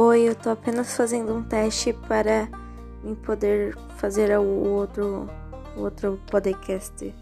Oi, eu tô apenas fazendo um teste para me poder fazer o outro, outro podcast.